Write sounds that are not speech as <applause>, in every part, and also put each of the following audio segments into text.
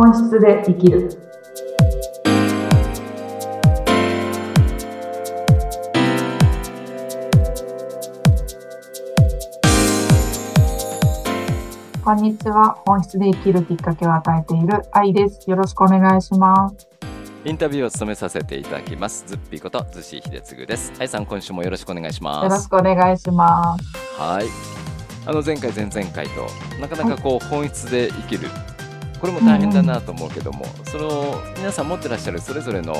本質で生きる。こんにちは。本質で生きるきっかけを与えている愛です。よろしくお願いします。インタビューを務めさせていただきます。ズッピーこと、ズシヒデツグです。はいさん、今週もよろしくお願いしよろします。くお願いします。はい。あの、前回、前々回と、なかなかこう、本質で生きる。これも大変だなと思うけども、その、皆さん持ってらっしゃるそれぞれの、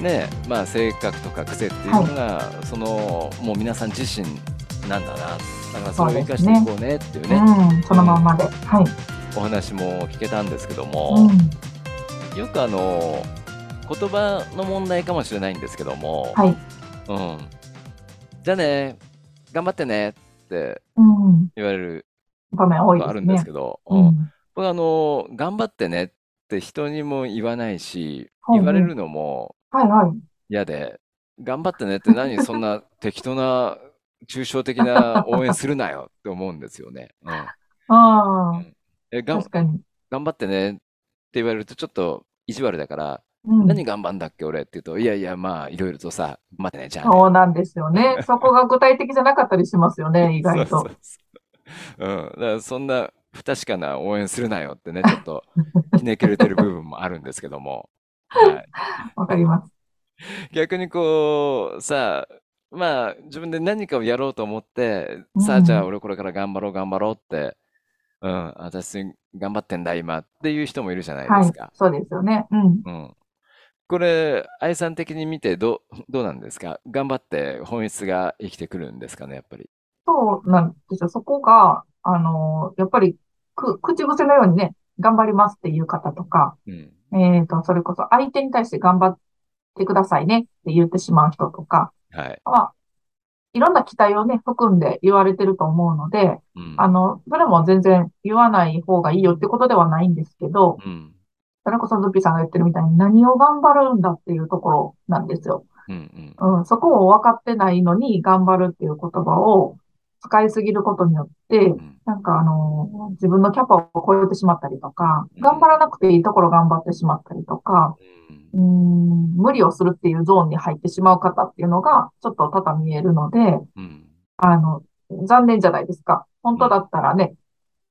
ね、まあ、性格とか癖っていうのが、その、もう皆さん自身なんだな。だからそれを生かしていこうねっていうね、うん、そのまんまで。はい。お話も聞けたんですけども、うん、よくあの、言葉の問題かもしれないんですけども、はい。うん。じゃあね、頑張ってねってうん。言われる場面多いですねあるんです。けど、うんうん。僕あの、頑張ってねって人にも言わないし、はい言われるのもはいはい。嫌で、頑張ってねって何そんな適当な抽象的な応援するなよって思うんですよね。うん。ああ、え、がん確かに。頑張ってねって言われるとちょっと意地悪だから、うん。何頑張んだっけ俺って言うと、いやいや、まあ、いろいろとさ、頑張ってね、じゃあね。そうなんですよね。<laughs> そこが具体的じゃなかったりしますよね、意外と。そうそうそう。うん。だからそんな不確かな応援するなよってね、ちょっとひねくれてる部分もあるんですけども。<laughs> はい。わかります。逆にこう、さ、まあ、自分で何かをやろうと思って、さあ、うんじゃあ俺これから頑張ろう、頑張ろうって、うん、私頑張ってんだ、今っていう人もいるじゃないはいですか。。そうですよね。うん。うん。これ、愛さん的に見てどう、どうなんですか？頑張って本質が生きてくるんですかね、やっぱり。そうなんですよ。そこが、あの、やっぱり、く、口癖のようにね、頑張りますっていう方とか、うん。えっと、それこそ相手に対して頑張ってくださいねって言ってしまう人とかはい。は、いろんな期待をね、含んで言われてると思うので、うん。あの、それも全然言わない方がいいよってことではないんですけど、うん。それこそズッピーさんが言ってるみたいに何を頑張るんだっていうところなんですよ。うん。うん。うん、そこを分かってないのに頑張るっていう言葉を使いすぎることによって、うん。なんかあの、自分のキャパを超えてしまったりとか、うん頑張らなくていいところ頑張ってしまったりとか、うん無理をするっていうゾーンに入ってしまう方っていうのが、ちょっと多々見えるので、うん。あの、残念じゃないですか。本当だったらね、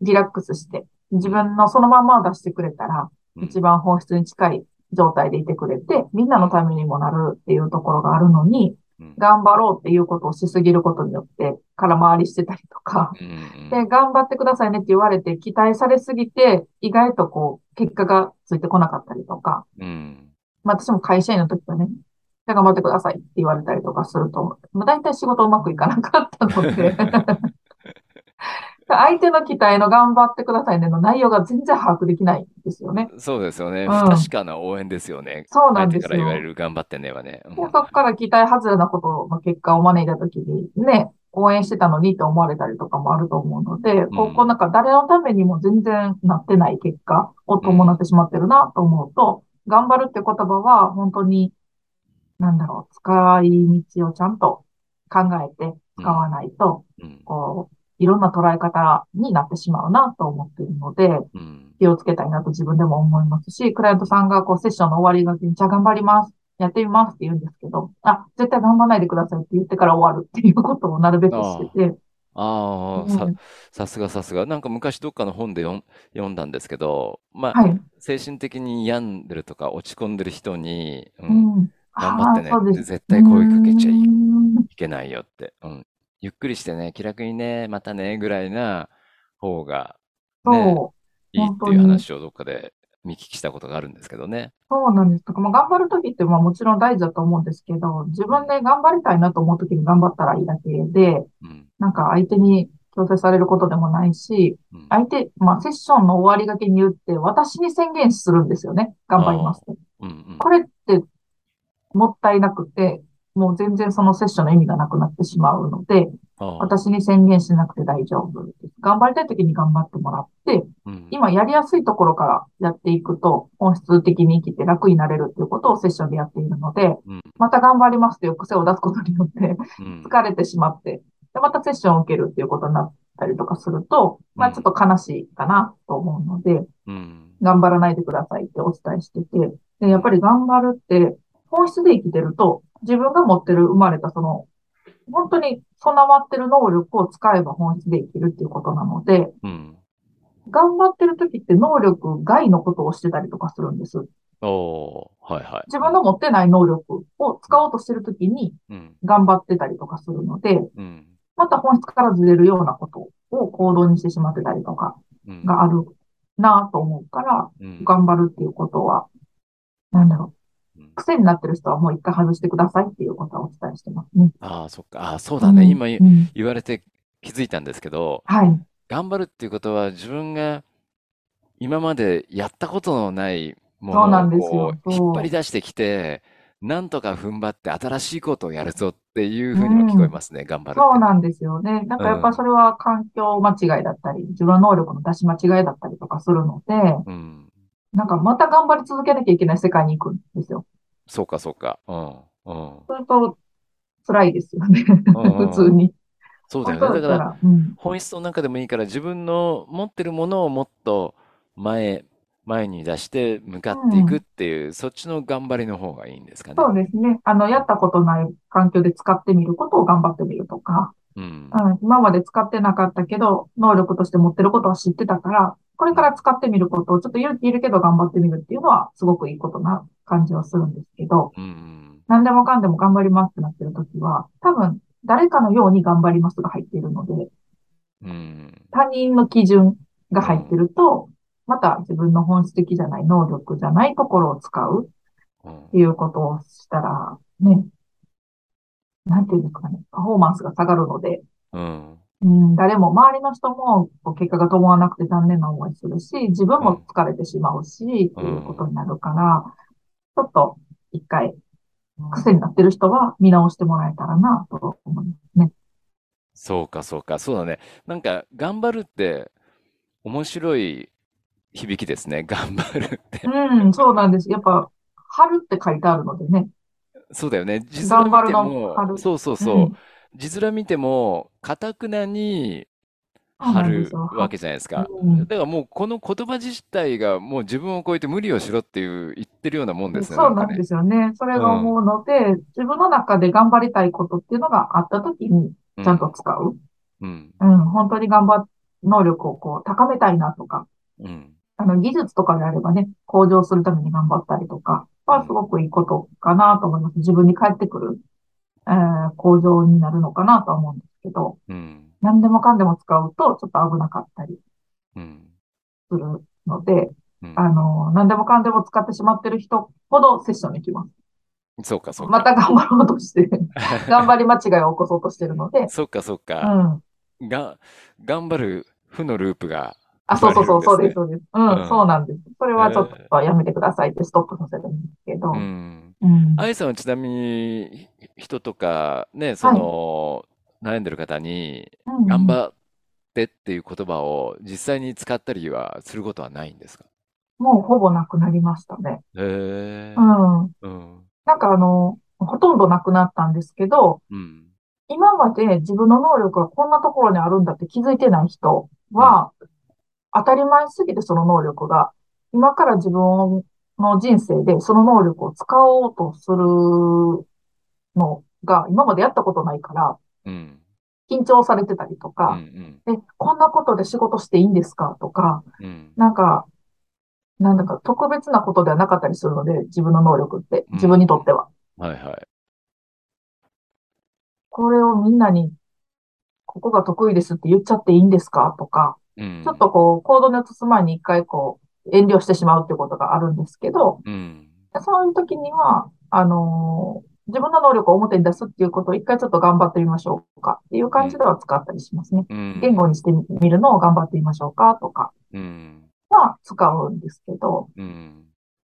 リラックスして、自分のそのままを出してくれたら、うん一番本質に近い状態でいてくれて、みんなのためにもなるっていうところがあるのに、うん頑張ろうっていうことをしすぎることによって、空回りしてたりとか、うん。で、頑張ってくださいねって言われて、期待されすぎて、意外とこう、結果がついてこなかったりとか、うん。まあ私も会社員の時はね、頑張ってくださいって言われたりとかすると、まあ大体仕事うまくいかなかったので、相手の期待の頑張ってくださいねの内容が全然把握できないんですよね。そうですよね。うん不確かな応援ですよね。そうなんです相手から言われよ。る頑張ってねはね。そこから期待外れなことの結果を招いた時にね、応援してたのにって思われたりとかもあると思うので、こうんう、こうなんか誰のためにも全然なってない結果を伴ってしまってるなと思うと、頑張るって言葉は本当に、なんだろう、使い道をちゃんと考えて使わないと、うん。こう、いろんな捉え方になってしまうなと思っているので、うん。気をつけたいなと自分でも思いますし、クライアントさんがこうセッションの終わりがけに、じゃあ頑張ります。やってみますって言うんですけど、あ、絶対頑張らないでくださいって言ってから終わるっていうことをなるべくしてて、ああ、うんさ、さすがさすが。なんか昔どっかの本で読ん、だんですけど、まあ、はい。精神的に病んでるとか落ち込んでる人に、う、うんん。頑張ってね絶対声かけちゃいけないよって。うん。ゆっくりしてね、気楽にね、またね、ぐらいな方がね、そいいっていう話をどっかで見聞きしたことがあるんですけどね。う、そうなんです。とか、まあ、頑張るときって、まあもちろん大事だと思うんですけど、自分で頑張りたいなと思うときに頑張ったらいいだけで、うん。なんか相手に強制されることでもないし、うん。相手、まあセッションの終わりがけに言って、私に宣言するんですよね。頑張ります。うんうん。これってもったいなくて、もう全然そのセッションの意味がなくなってしまうので、私に宣言しなくて大丈夫です。頑張りたい時に頑張ってもらって、うん。今やりやすいところからやっていくと、本質的に生きて楽になれるっていうことをセッションでやっているので、うん。また頑張りますという癖を出すことによって、うん。疲れてしまって、で、またセッションを受けるっていうことになったりとかすると、まあちょっと悲しいかなと思うので、うん。頑張らないでくださいってお伝えしてて、で、やっぱり頑張るって、本質で生きてると、自分が持ってる生まれたその、本当に備わってる能力を使えば本質で生きるっていうことなので、うん。頑張ってる時って能力外のことをしてたりとかするんです。おー、はいはい。自分の持ってない能力を使おうとしてる時にうん。頑張ってたりとかするので、うん。また本質からずれるようなことを行動にしてしまってたりとかうん。があるなと思うから、うん。頑張るっていうことは、なんだろ癖になってる人はもう一回外してくださいっていうことはお伝えしてますね。ああ、そっか。ああ、そうだね。今うんうん言われて気づいたんですけど、はい。頑張るっていうことは自分が今までやったことのないものを引っ張り出してきて、なんとか踏ん張って新しいことをやるぞっていうふうにも聞こえますね、頑張るって。そうなんですよね。なんかやっぱそれは環境間違いだったり、自分の能力の出し間違いだったりとかするので、うん。なんかまた頑張り続けなきゃいけない世界に行くんですよ。そうか、そうか。うん。うん。それと辛いですよね。うん普通に。そうだよね。だからうん。本質の中でもいいから自分の持ってるものをもっと前、前に出して向かっていくっていう、そっちの頑張りの方がいいんですかね。そうですね。あの、やったことない環境で使ってみることを頑張ってみるとか、うん。うん、今まで使ってなかったけど、能力として持ってることは知ってたから、これから使ってみることをちょっと勇気いるけど頑張ってみるっていうのはすごくいいことな感じはするんですけど、うん。何でもかんでも頑張りますってなってるときは、多分誰かのように頑張りますが入っているので、うん。他人の基準が入ってると、また自分の本質的じゃない能力じゃないところを使ううんっていうことをしたら、ね、なんていうんですかね、パフォーマンスが下がるので、うん。うん、誰も、周りの人も結果が伴わなくて残念な思いするし、自分も疲れてしまうし、っていうことになるから、ちょっと一回、癖になってる人は見直してもらえたらなと思いますね。そうか、そうか。そうだね。なんか、頑張るって面白い響きですね。頑張るって。うん、そうなんです。やっぱ、春って書いてあるのでね。そうだよね。字面見て頑張るのも、春そうそうそう。うん字面見ても、かたくなにそうなんで春すよ。わけじゃないですか。うんだからもうこの言葉自体がもう自分を超えて無理をしろっていう言ってるようなもんですね。そうなんですよね。それが思うので、自分の中で頑張りたいことっていうのがあったときにちゃんと使う。うん。うん、本当に頑張っ、能力をこう高めたいなとか、うん。あの、技術とかであればね、向上するために頑張ったりとかはすごくいいことかなと思います。自分に返ってくる、えー向上になるのかなとは思うんですけど、うん。何でもかんでも使うとちょっと危なかったりうん。するので、うんあの、何でもかんでも使ってしまってる人ほどセッションに来ます。そうか、そうか。また頑張ろうとして、<laughs> 頑張り間違いを起こそうとしてるので、そうか、そううか。ん。が、頑張る負のループがあ、そうそうそう、そうです、そうです。うん、うんそうなんです。それはちょっとやめてくださいってストップさせるんでど、うん。うん。あやさんはちなみに人とかね、その悩んでる方にうん頑張ってっていう言葉を実際に使ったりはすることはないんですか？もうほぼなくなりましたね。へえう。ん。うん。なんかあの、ほとんどなくなったんですけど、うん。今まで自分の能力がこんなところにあるんだって気づいてない人は、当たり前すぎてその能力が、今から自分の人生でその能力を使おうとするのが今までやったことないから、うん。緊張されてたりとうん。うか、ん。え、こんなことで仕事していいんですかとか、うん。なんか、なんだか特別なことではなかったりするので、自分の能力って、自分にとっては。はいはい。これをみんなに、ここが得意ですって言っちゃっていいんですかとか、うん。ちょっとこう、行動に移す前に一回こう、遠慮してしまうってことがあるんですけど、うん。そういう時には、あのー自分の能力を表に出すっていうことを一回ちょっと頑張ってみましょうかっていう感じでは使ったりしますね。うん。言語にしてみるのを頑張ってみましょうかとかうん。は使うんですけど、うん。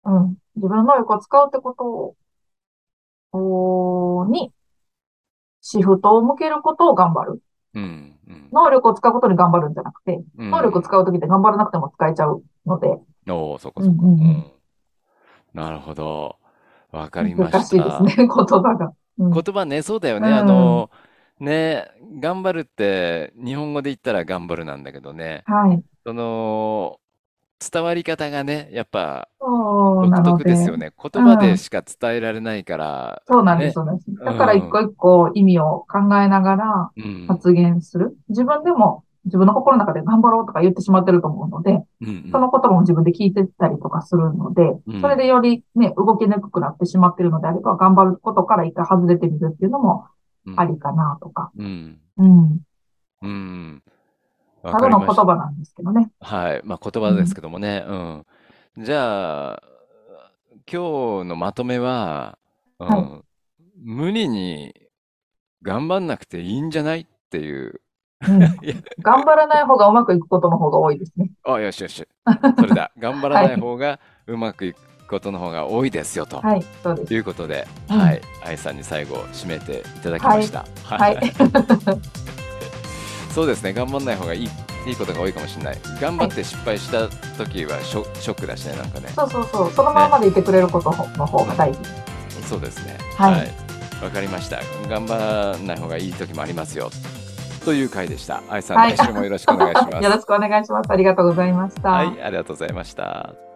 うん。自分の能力を使うってことを、に、シフトを向けることを頑張る。能力を使うことに頑張るんじゃなくて、うん能力を使うときって頑張らなくても使えちゃうので、おお、そっかそっか。うんうんうんうんなるほど。わかりま難しいした。ですね、言葉が。うん言葉ね、そうだよね。うんあの、ね、頑張るって、日本語で言ったら頑張るなんだけどね、はい。その、伝わり方がね、やっぱそうな独特ですよね。言葉でしか伝えられないから、そうなんです、ね。そうなんです。うだから一個ん。一個意味を考えながらうん。発言する。自分でも自分の心の中で頑張ろうとか言ってしまってると思うので、うんその言葉も自分で聞いてたりとかするので、うん。それでよりね、動きにくくなってしまってるのであれば、頑張ることから一回外れてみるっていうのもうん。ありかなとか。うん。うん。うん。わただの言葉なんですけどね。はい。まあ、言うん。葉ですけどもね。うん。じゃあ、今日のまとめは、うはい。ん、無理に頑張んなくていいんじゃないっていう。うん。<laughs> 頑張らない方がうまくいくことの方が多いですね。あ、よしよし。それだ。<laughs> 頑張らないはい。方がうまくいくことの方が多いですよとはい、そうです。いうことで、うん。はい。愛さんに最後締めていただきはい。ました。ははい。い。<laughs> そうですね。頑張んない方がいい、いいことが多いかもしれない。頑張はい。って失敗した時はショ、ショックだしね、なんかね。そうそうそう。そのまね。までいてくれることの方うん。が大事。そうですね。は。はいい。わかりました。頑張らない方がいい時もありますよ。という回でした。愛さん、はい。来週もよろしくお願いしま <laughs> よろす。しくお願いします。ありがとうございました。はい、ありがとうございました。